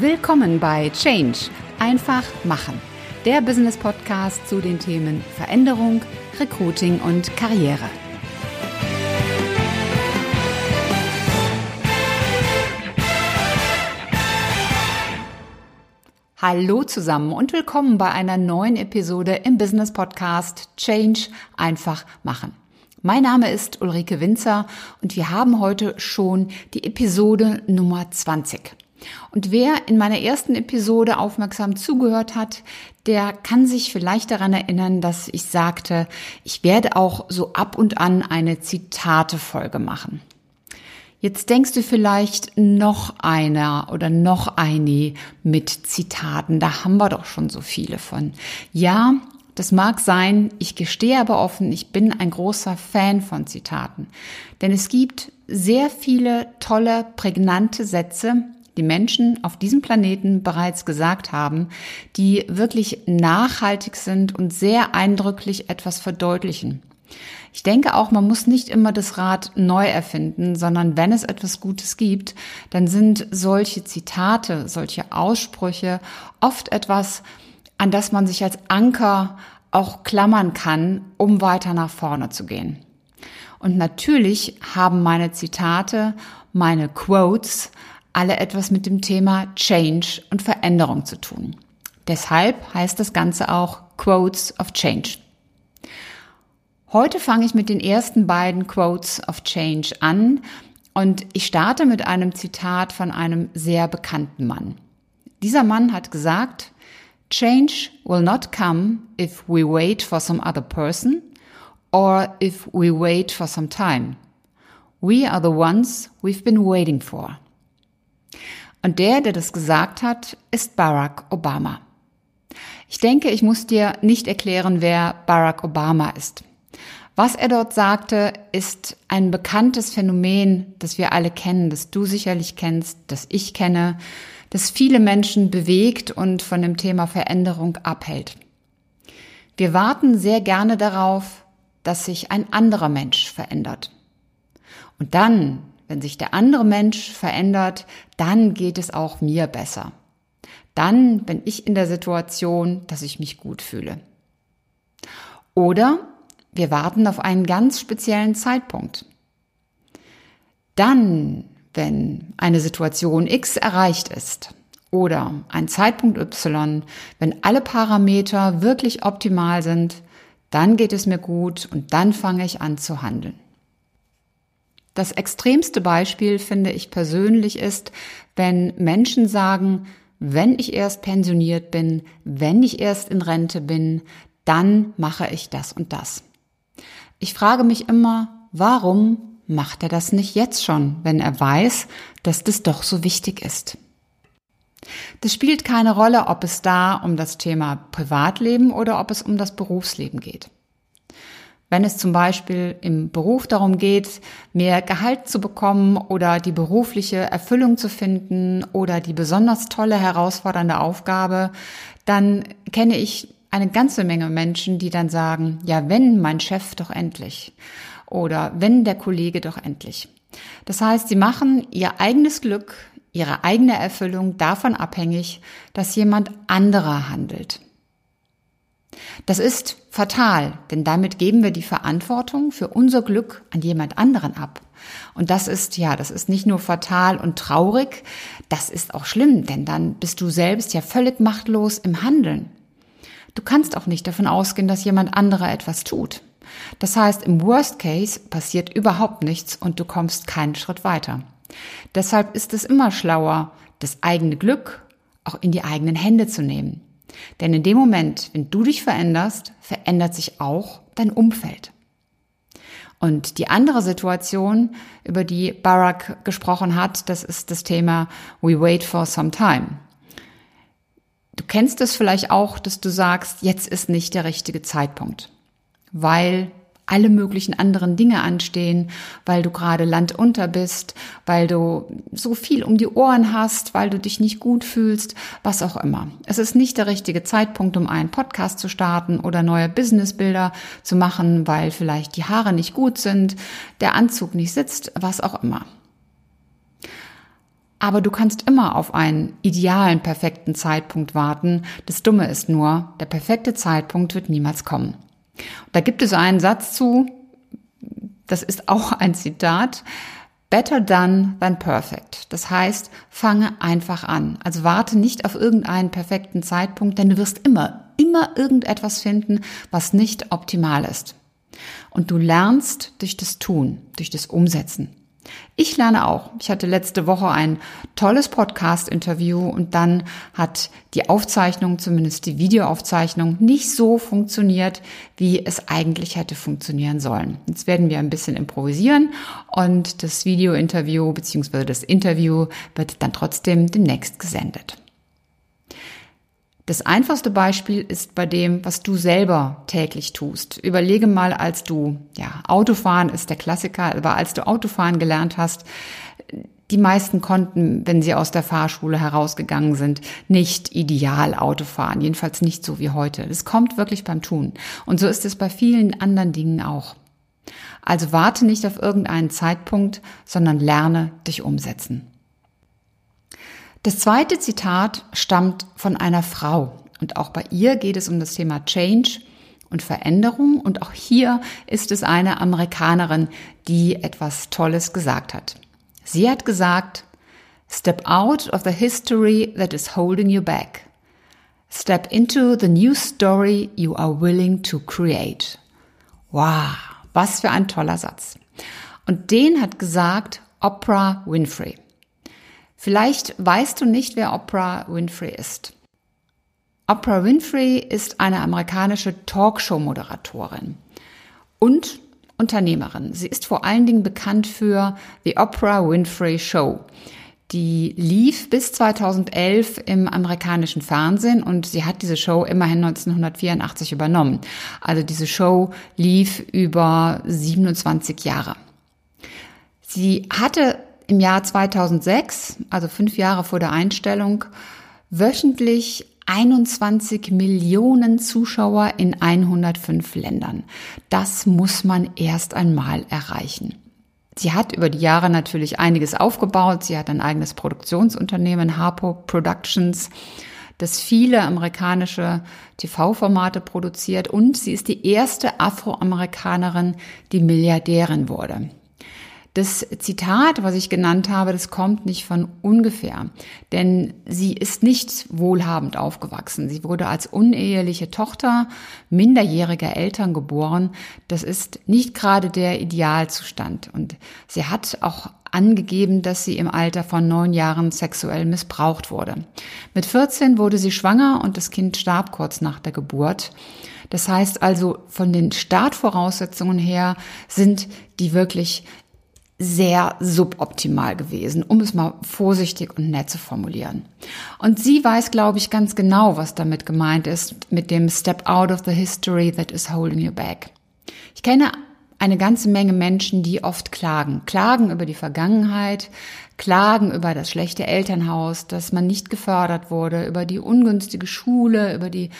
Willkommen bei Change. Einfach machen. Der Business Podcast zu den Themen Veränderung, Recruiting und Karriere. Hallo zusammen und willkommen bei einer neuen Episode im Business Podcast Change einfach machen. Mein Name ist Ulrike Winzer und wir haben heute schon die Episode Nummer 20. Und wer in meiner ersten Episode aufmerksam zugehört hat, der kann sich vielleicht daran erinnern, dass ich sagte, ich werde auch so ab und an eine Zitate-Folge machen. Jetzt denkst du vielleicht noch einer oder noch eine mit Zitaten. Da haben wir doch schon so viele von. Ja, das mag sein. Ich gestehe aber offen, ich bin ein großer Fan von Zitaten. Denn es gibt sehr viele tolle, prägnante Sätze, die Menschen auf diesem Planeten bereits gesagt haben, die wirklich nachhaltig sind und sehr eindrücklich etwas verdeutlichen. Ich denke auch, man muss nicht immer das Rad neu erfinden, sondern wenn es etwas Gutes gibt, dann sind solche Zitate, solche Aussprüche oft etwas, an das man sich als Anker auch klammern kann, um weiter nach vorne zu gehen. Und natürlich haben meine Zitate, meine Quotes alle etwas mit dem Thema Change und Veränderung zu tun. Deshalb heißt das Ganze auch Quotes of Change. Heute fange ich mit den ersten beiden Quotes of Change an und ich starte mit einem Zitat von einem sehr bekannten Mann. Dieser Mann hat gesagt, Change will not come if we wait for some other person or if we wait for some time. We are the ones we've been waiting for. Und der, der das gesagt hat, ist Barack Obama. Ich denke, ich muss dir nicht erklären, wer Barack Obama ist. Was er dort sagte, ist ein bekanntes Phänomen, das wir alle kennen, das du sicherlich kennst, das ich kenne, das viele Menschen bewegt und von dem Thema Veränderung abhält. Wir warten sehr gerne darauf, dass sich ein anderer Mensch verändert. Und dann, wenn sich der andere Mensch verändert, dann geht es auch mir besser. Dann bin ich in der Situation, dass ich mich gut fühle. Oder wir warten auf einen ganz speziellen Zeitpunkt. Dann, wenn eine Situation X erreicht ist oder ein Zeitpunkt Y, wenn alle Parameter wirklich optimal sind, dann geht es mir gut und dann fange ich an zu handeln. Das extremste Beispiel finde ich persönlich ist, wenn Menschen sagen, wenn ich erst pensioniert bin, wenn ich erst in Rente bin, dann mache ich das und das. Ich frage mich immer, warum macht er das nicht jetzt schon, wenn er weiß, dass das doch so wichtig ist? Das spielt keine Rolle, ob es da um das Thema Privatleben oder ob es um das Berufsleben geht. Wenn es zum Beispiel im Beruf darum geht, mehr Gehalt zu bekommen oder die berufliche Erfüllung zu finden oder die besonders tolle, herausfordernde Aufgabe, dann kenne ich eine ganze Menge Menschen, die dann sagen, ja, wenn mein Chef doch endlich oder wenn der Kollege doch endlich. Das heißt, sie machen ihr eigenes Glück, ihre eigene Erfüllung davon abhängig, dass jemand anderer handelt. Das ist fatal, denn damit geben wir die Verantwortung für unser Glück an jemand anderen ab. Und das ist, ja, das ist nicht nur fatal und traurig, das ist auch schlimm, denn dann bist du selbst ja völlig machtlos im Handeln. Du kannst auch nicht davon ausgehen, dass jemand anderer etwas tut. Das heißt, im Worst Case passiert überhaupt nichts und du kommst keinen Schritt weiter. Deshalb ist es immer schlauer, das eigene Glück auch in die eigenen Hände zu nehmen. Denn in dem Moment, wenn du dich veränderst, verändert sich auch dein Umfeld. Und die andere Situation, über die Barack gesprochen hat, das ist das Thema We wait for some time. Du kennst es vielleicht auch, dass du sagst, jetzt ist nicht der richtige Zeitpunkt, weil alle möglichen anderen Dinge anstehen, weil du gerade landunter bist, weil du so viel um die Ohren hast, weil du dich nicht gut fühlst, was auch immer. Es ist nicht der richtige Zeitpunkt, um einen Podcast zu starten oder neue Businessbilder zu machen, weil vielleicht die Haare nicht gut sind, der Anzug nicht sitzt, was auch immer. Aber du kannst immer auf einen idealen, perfekten Zeitpunkt warten. Das Dumme ist nur, der perfekte Zeitpunkt wird niemals kommen. Da gibt es einen Satz zu, das ist auch ein Zitat, Better done than perfect. Das heißt, fange einfach an. Also warte nicht auf irgendeinen perfekten Zeitpunkt, denn du wirst immer, immer irgendetwas finden, was nicht optimal ist. Und du lernst durch das Tun, durch das Umsetzen. Ich lerne auch. Ich hatte letzte Woche ein tolles Podcast-Interview und dann hat die Aufzeichnung, zumindest die Videoaufzeichnung, nicht so funktioniert, wie es eigentlich hätte funktionieren sollen. Jetzt werden wir ein bisschen improvisieren und das Video-Interview bzw. das Interview wird dann trotzdem demnächst gesendet. Das einfachste Beispiel ist bei dem, was du selber täglich tust. Überlege mal, als du, ja, Autofahren ist der Klassiker, aber als du Autofahren gelernt hast, die meisten konnten, wenn sie aus der Fahrschule herausgegangen sind, nicht ideal Auto fahren. Jedenfalls nicht so wie heute. Es kommt wirklich beim Tun. Und so ist es bei vielen anderen Dingen auch. Also warte nicht auf irgendeinen Zeitpunkt, sondern lerne dich umsetzen. Das zweite Zitat stammt von einer Frau und auch bei ihr geht es um das Thema Change und Veränderung und auch hier ist es eine Amerikanerin, die etwas Tolles gesagt hat. Sie hat gesagt, Step out of the history that is holding you back. Step into the new story you are willing to create. Wow, was für ein toller Satz. Und den hat gesagt Oprah Winfrey. Vielleicht weißt du nicht, wer Oprah Winfrey ist. Oprah Winfrey ist eine amerikanische Talkshow-Moderatorin und Unternehmerin. Sie ist vor allen Dingen bekannt für The Oprah Winfrey Show. Die lief bis 2011 im amerikanischen Fernsehen und sie hat diese Show immerhin 1984 übernommen. Also diese Show lief über 27 Jahre. Sie hatte im Jahr 2006, also fünf Jahre vor der Einstellung, wöchentlich 21 Millionen Zuschauer in 105 Ländern. Das muss man erst einmal erreichen. Sie hat über die Jahre natürlich einiges aufgebaut. Sie hat ein eigenes Produktionsunternehmen, Harpo Productions, das viele amerikanische TV-Formate produziert und sie ist die erste Afroamerikanerin, die Milliardärin wurde. Das Zitat, was ich genannt habe, das kommt nicht von ungefähr, denn sie ist nicht wohlhabend aufgewachsen. Sie wurde als uneheliche Tochter minderjähriger Eltern geboren. Das ist nicht gerade der Idealzustand. Und sie hat auch angegeben, dass sie im Alter von neun Jahren sexuell missbraucht wurde. Mit 14 wurde sie schwanger und das Kind starb kurz nach der Geburt. Das heißt also, von den Startvoraussetzungen her sind die wirklich sehr suboptimal gewesen, um es mal vorsichtig und nett zu formulieren. Und sie weiß, glaube ich, ganz genau, was damit gemeint ist mit dem Step out of the history that is holding you back. Ich kenne eine ganze Menge Menschen, die oft klagen. Klagen über die Vergangenheit, klagen über das schlechte Elternhaus, dass man nicht gefördert wurde, über die ungünstige Schule, über die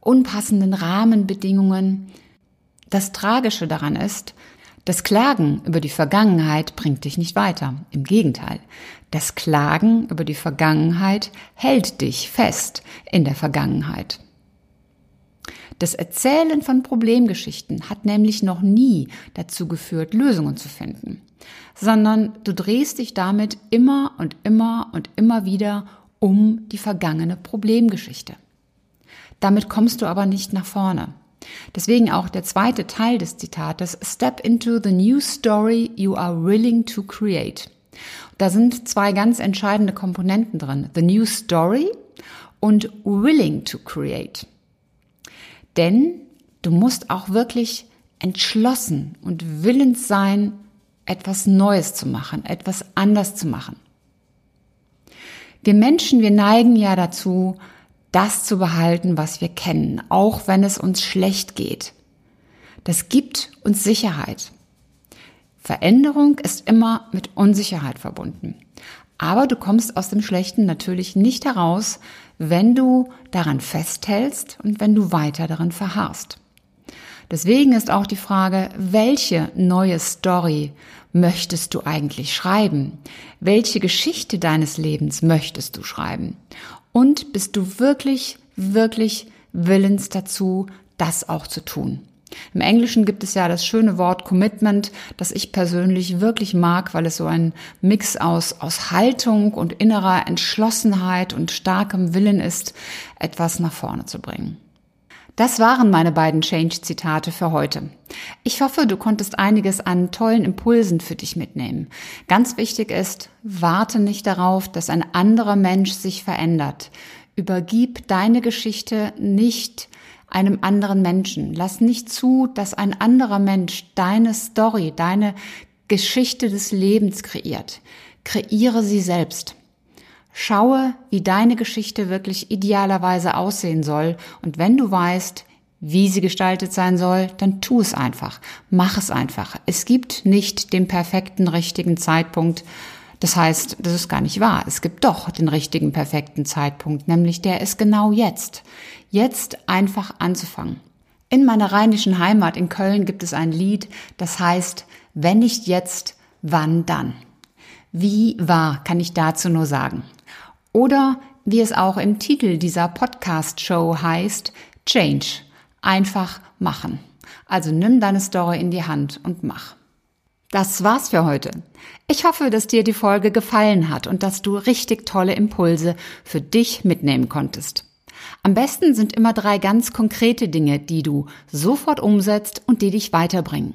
unpassenden Rahmenbedingungen. Das Tragische daran ist, das Klagen über die Vergangenheit bringt dich nicht weiter. Im Gegenteil. Das Klagen über die Vergangenheit hält dich fest in der Vergangenheit. Das Erzählen von Problemgeschichten hat nämlich noch nie dazu geführt, Lösungen zu finden, sondern du drehst dich damit immer und immer und immer wieder um die vergangene Problemgeschichte. Damit kommst du aber nicht nach vorne. Deswegen auch der zweite Teil des Zitates, Step into the new story you are willing to create. Da sind zwei ganz entscheidende Komponenten drin. The new story und willing to create. Denn du musst auch wirklich entschlossen und willens sein, etwas Neues zu machen, etwas anders zu machen. Wir Menschen, wir neigen ja dazu, das zu behalten, was wir kennen, auch wenn es uns schlecht geht. Das gibt uns Sicherheit. Veränderung ist immer mit Unsicherheit verbunden. Aber du kommst aus dem Schlechten natürlich nicht heraus, wenn du daran festhältst und wenn du weiter darin verharrst. Deswegen ist auch die Frage, welche neue Story möchtest du eigentlich schreiben? Welche Geschichte deines Lebens möchtest du schreiben? Und bist du wirklich, wirklich willens dazu, das auch zu tun? Im Englischen gibt es ja das schöne Wort Commitment, das ich persönlich wirklich mag, weil es so ein Mix aus, aus Haltung und innerer Entschlossenheit und starkem Willen ist, etwas nach vorne zu bringen. Das waren meine beiden Change-Zitate für heute. Ich hoffe, du konntest einiges an tollen Impulsen für dich mitnehmen. Ganz wichtig ist, warte nicht darauf, dass ein anderer Mensch sich verändert. Übergib deine Geschichte nicht einem anderen Menschen. Lass nicht zu, dass ein anderer Mensch deine Story, deine Geschichte des Lebens kreiert. Kreiere sie selbst. Schaue, wie deine Geschichte wirklich idealerweise aussehen soll und wenn du weißt, wie sie gestaltet sein soll, dann tu es einfach. Mach es einfach. Es gibt nicht den perfekten, richtigen Zeitpunkt. Das heißt, das ist gar nicht wahr. Es gibt doch den richtigen, perfekten Zeitpunkt, nämlich der ist genau jetzt jetzt einfach anzufangen. In meiner rheinischen Heimat in Köln gibt es ein Lied, das heißt, wenn nicht jetzt, wann dann? Wie wahr kann ich dazu nur sagen? Oder wie es auch im Titel dieser Podcast-Show heißt, Change. Einfach machen. Also nimm deine Story in die Hand und mach. Das war's für heute. Ich hoffe, dass dir die Folge gefallen hat und dass du richtig tolle Impulse für dich mitnehmen konntest. Am besten sind immer drei ganz konkrete Dinge, die du sofort umsetzt und die dich weiterbringen.